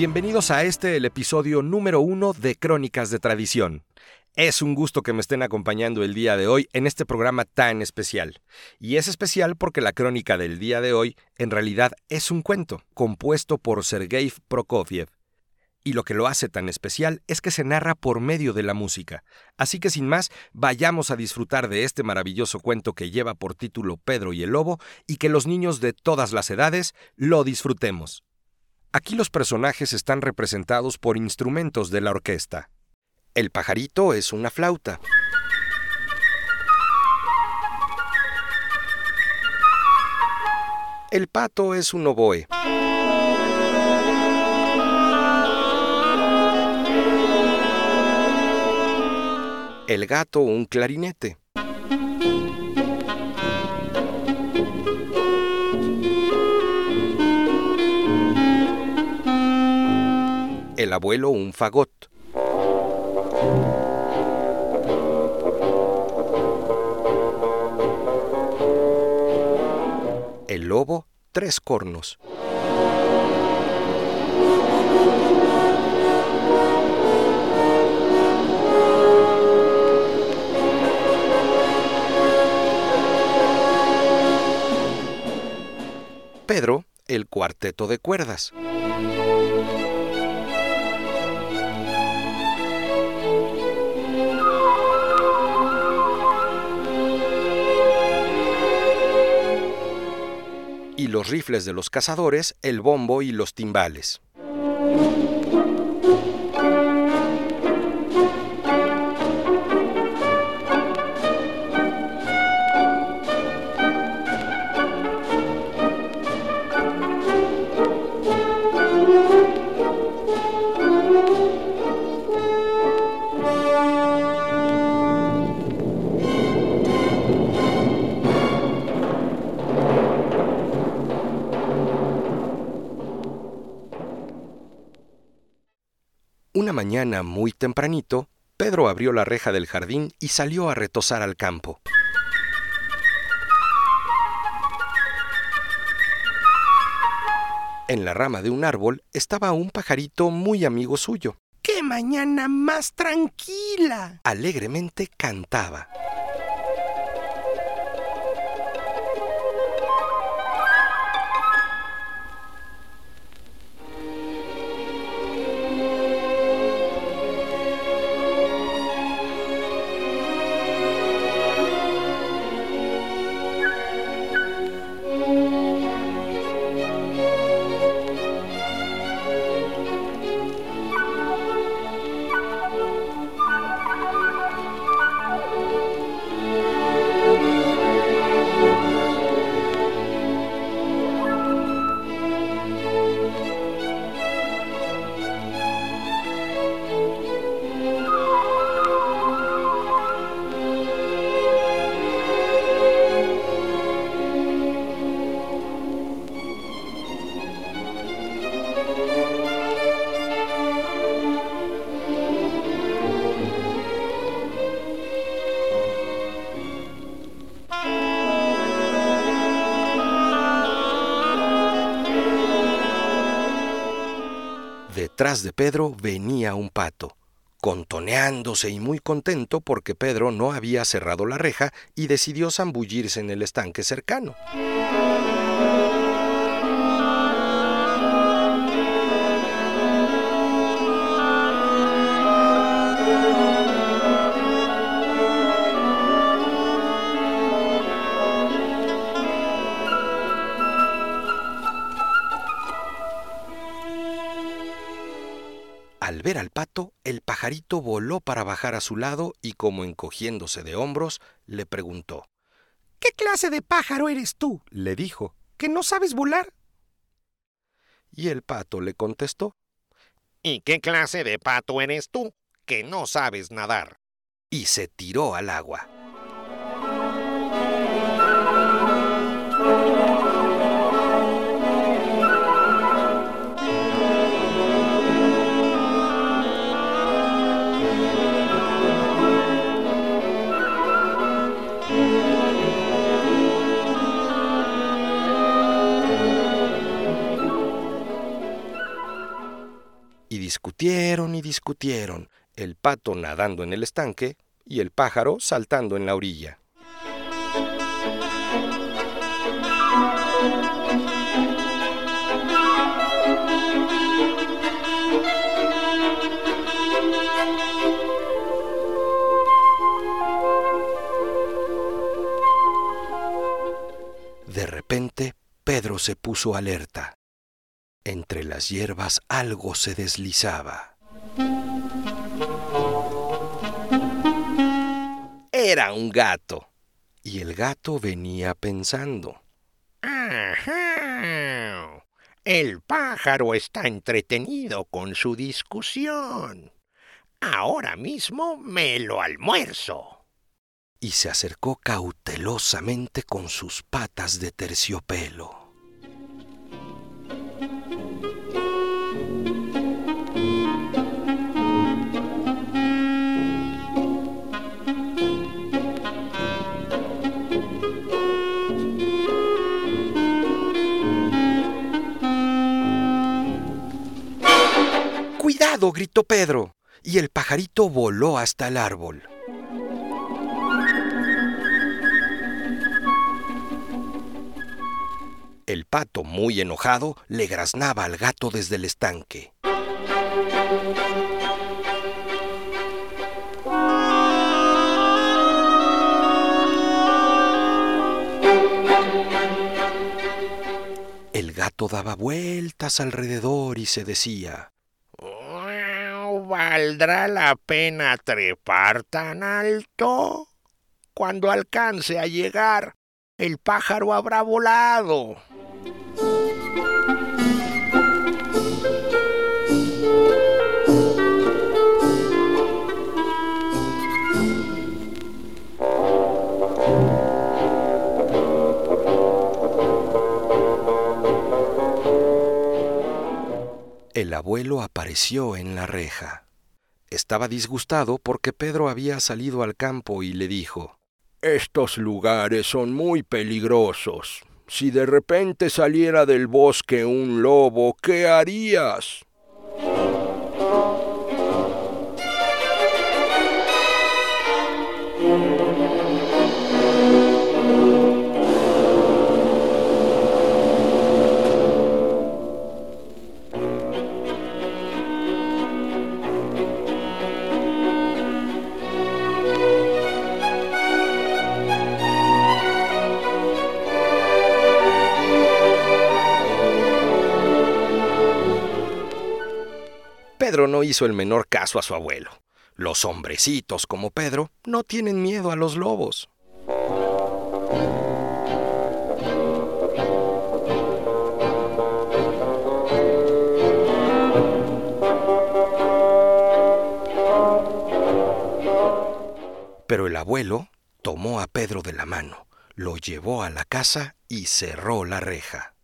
Bienvenidos a este, el episodio número uno de Crónicas de Tradición. Es un gusto que me estén acompañando el día de hoy en este programa tan especial. Y es especial porque la crónica del día de hoy en realidad es un cuento compuesto por Sergei Prokofiev. Y lo que lo hace tan especial es que se narra por medio de la música. Así que sin más, vayamos a disfrutar de este maravilloso cuento que lleva por título Pedro y el Lobo y que los niños de todas las edades lo disfrutemos. Aquí los personajes están representados por instrumentos de la orquesta. El pajarito es una flauta. El pato es un oboe. El gato un clarinete. El abuelo un fagot. El lobo tres cornos. Pedro, el cuarteto de cuerdas. Los rifles de los cazadores, el bombo y los timbales. Mañana muy tempranito, Pedro abrió la reja del jardín y salió a retosar al campo. En la rama de un árbol estaba un pajarito muy amigo suyo. ¡Qué mañana más tranquila! Alegremente cantaba. Detrás de Pedro venía un pato, contoneándose y muy contento porque Pedro no había cerrado la reja y decidió zambullirse en el estanque cercano. Al ver al pato, el pajarito voló para bajar a su lado y como encogiéndose de hombros, le preguntó ¿Qué clase de pájaro eres tú? le dijo. ¿Que no sabes volar? Y el pato le contestó ¿Y qué clase de pato eres tú? que no sabes nadar. Y se tiró al agua. Discutieron y discutieron, el pato nadando en el estanque y el pájaro saltando en la orilla. De repente, Pedro se puso alerta. Entre las hierbas algo se deslizaba. Era un gato. Y el gato venía pensando. Ajá. El pájaro está entretenido con su discusión. Ahora mismo me lo almuerzo. Y se acercó cautelosamente con sus patas de terciopelo. ¡Cuidado! gritó Pedro, y el pajarito voló hasta el árbol. El pato, muy enojado, le graznaba al gato desde el estanque. El gato daba vueltas alrededor y se decía, ¿Valdrá la pena trepar tan alto? Cuando alcance a llegar, el pájaro habrá volado. El abuelo apareció en la reja. Estaba disgustado porque Pedro había salido al campo y le dijo, Estos lugares son muy peligrosos. Si de repente saliera del bosque un lobo, ¿qué harías? Hizo el menor caso a su abuelo. Los hombrecitos como Pedro no tienen miedo a los lobos. Pero el abuelo tomó a Pedro de la mano, lo llevó a la casa y cerró la reja.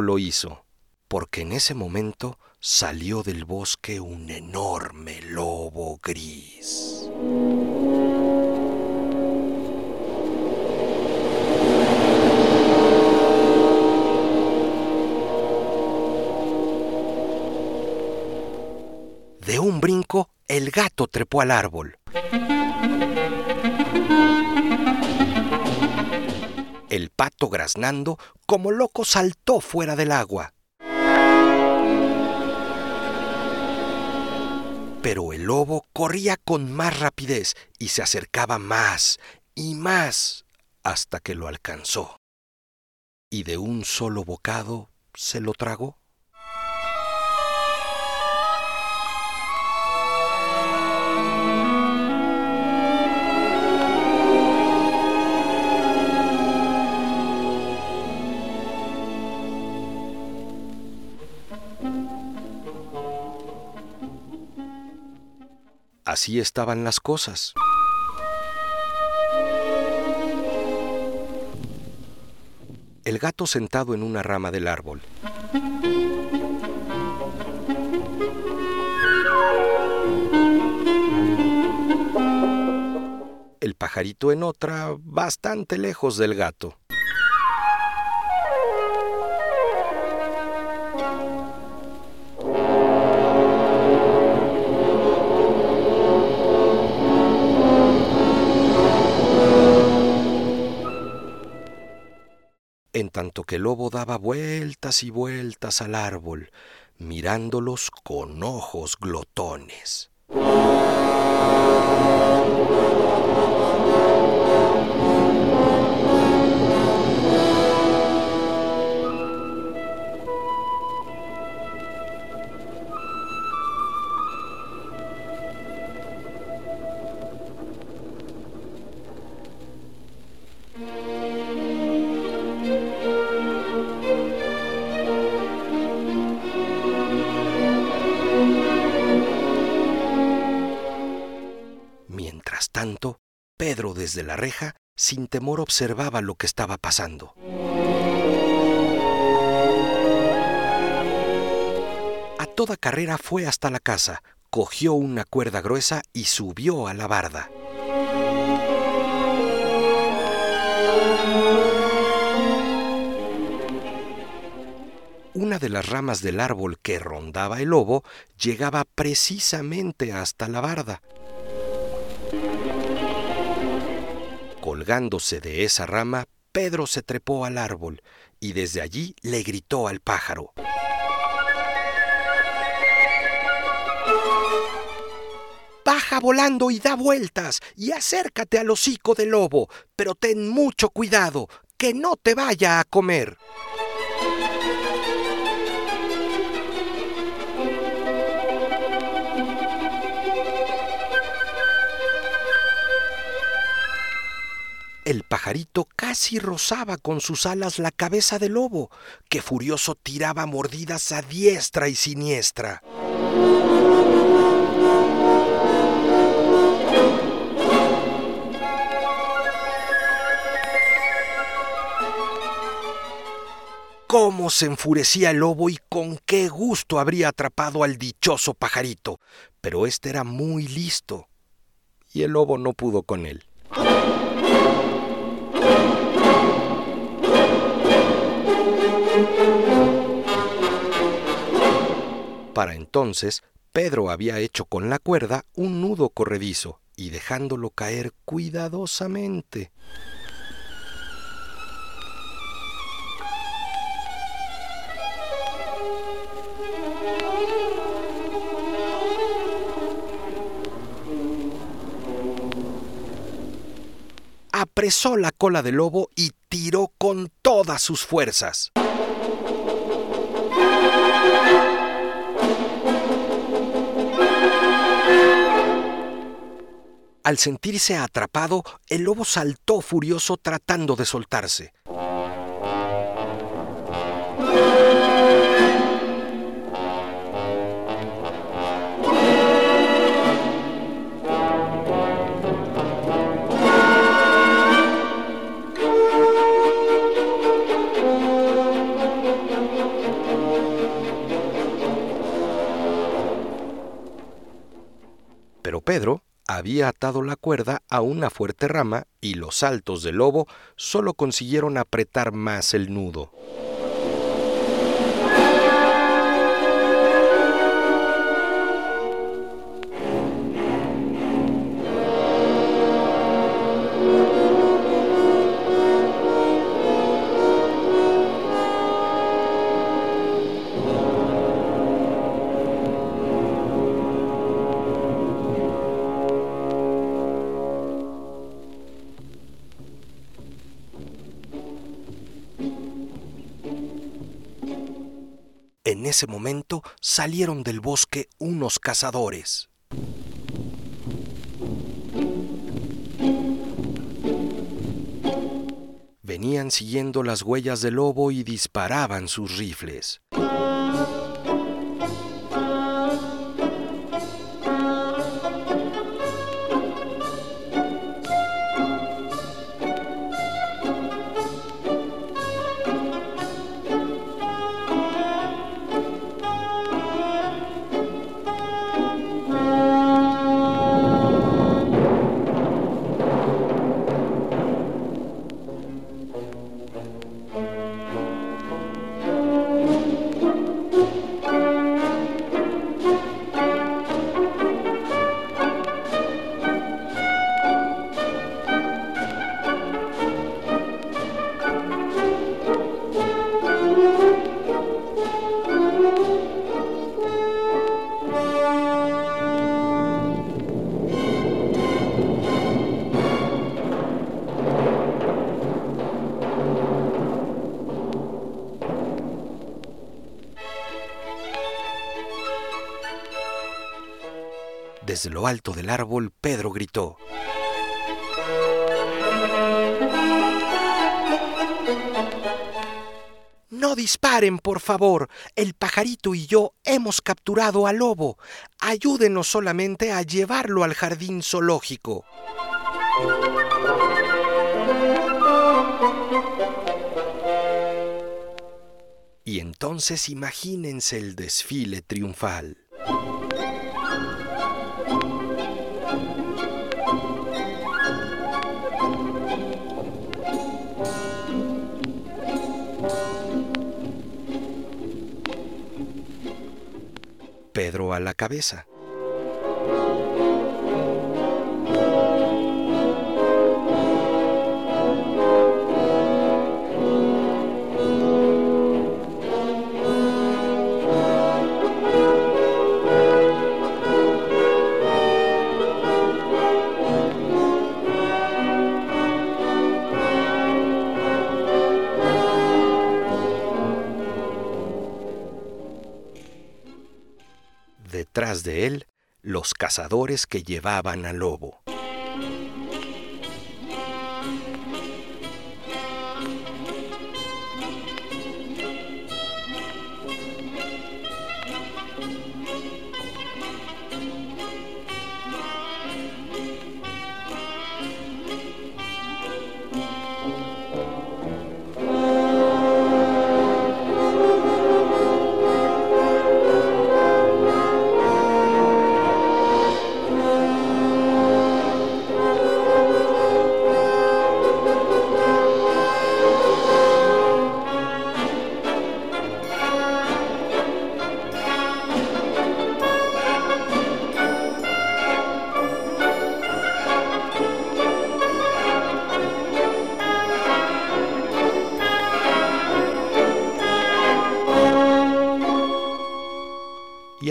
Lo hizo, porque en ese momento salió del bosque un enorme lobo gris. un brinco, el gato trepó al árbol. El pato graznando, como loco, saltó fuera del agua. Pero el lobo corría con más rapidez y se acercaba más y más hasta que lo alcanzó. Y de un solo bocado se lo tragó. Así estaban las cosas. El gato sentado en una rama del árbol. El pajarito en otra, bastante lejos del gato. En tanto que el lobo daba vueltas y vueltas al árbol, mirándolos con ojos glotones. Mientras tanto, Pedro desde la reja, sin temor, observaba lo que estaba pasando. A toda carrera fue hasta la casa, cogió una cuerda gruesa y subió a la barda. Una de las ramas del árbol que rondaba el lobo llegaba precisamente hasta la barda. Colgándose de esa rama, Pedro se trepó al árbol y desde allí le gritó al pájaro. Baja volando y da vueltas y acércate al hocico del lobo, pero ten mucho cuidado, que no te vaya a comer. El pajarito casi rozaba con sus alas la cabeza del lobo, que furioso tiraba mordidas a diestra y siniestra. Cómo se enfurecía el lobo y con qué gusto habría atrapado al dichoso pajarito, pero éste era muy listo, y el lobo no pudo con él. Para entonces, Pedro había hecho con la cuerda un nudo corredizo y dejándolo caer cuidadosamente. Apresó la cola del lobo y tiró con todas sus fuerzas. Al sentirse atrapado, el lobo saltó furioso tratando de soltarse. Pero Pedro había atado la cuerda a una fuerte rama y los saltos del lobo solo consiguieron apretar más el nudo. En ese momento salieron del bosque unos cazadores. Venían siguiendo las huellas del lobo y disparaban sus rifles. Desde lo alto del árbol, Pedro gritó. No disparen, por favor. El pajarito y yo hemos capturado al lobo. Ayúdenos solamente a llevarlo al jardín zoológico. Y entonces imagínense el desfile triunfal. Pedro a la cabeza. Cazadores que llevaban al lobo.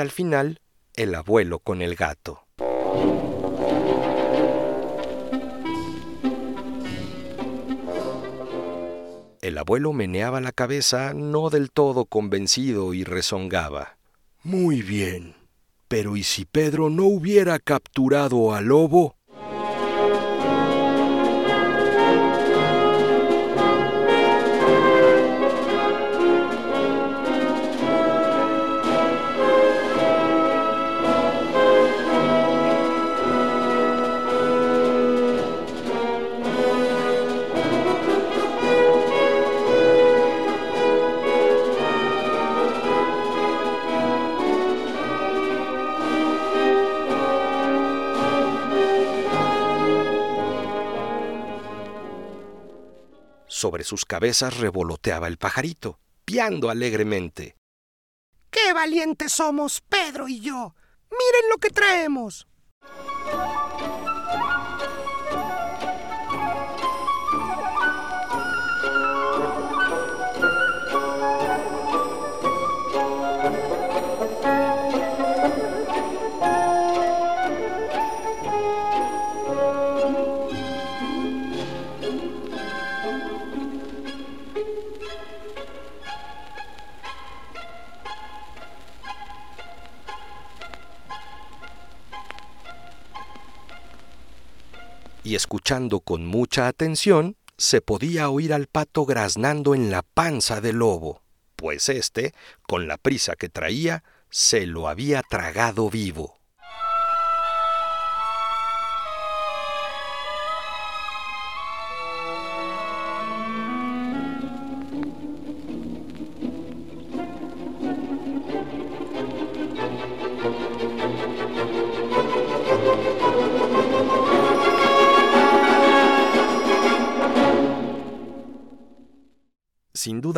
Al final el abuelo con el gato. El abuelo meneaba la cabeza no del todo convencido y rezongaba. Muy bien. Pero ¿y si Pedro no hubiera capturado al lobo? Sus cabezas revoloteaba el pajarito, piando alegremente. ¡Qué valientes somos, Pedro y yo! ¡Miren lo que traemos! Escuchando con mucha atención, se podía oír al pato graznando en la panza del lobo, pues éste, con la prisa que traía, se lo había tragado vivo.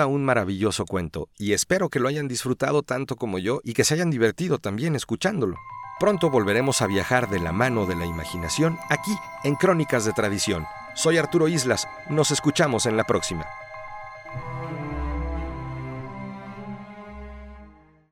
Un maravilloso cuento, y espero que lo hayan disfrutado tanto como yo y que se hayan divertido también escuchándolo. Pronto volveremos a viajar de la mano de la imaginación aquí en Crónicas de Tradición. Soy Arturo Islas, nos escuchamos en la próxima.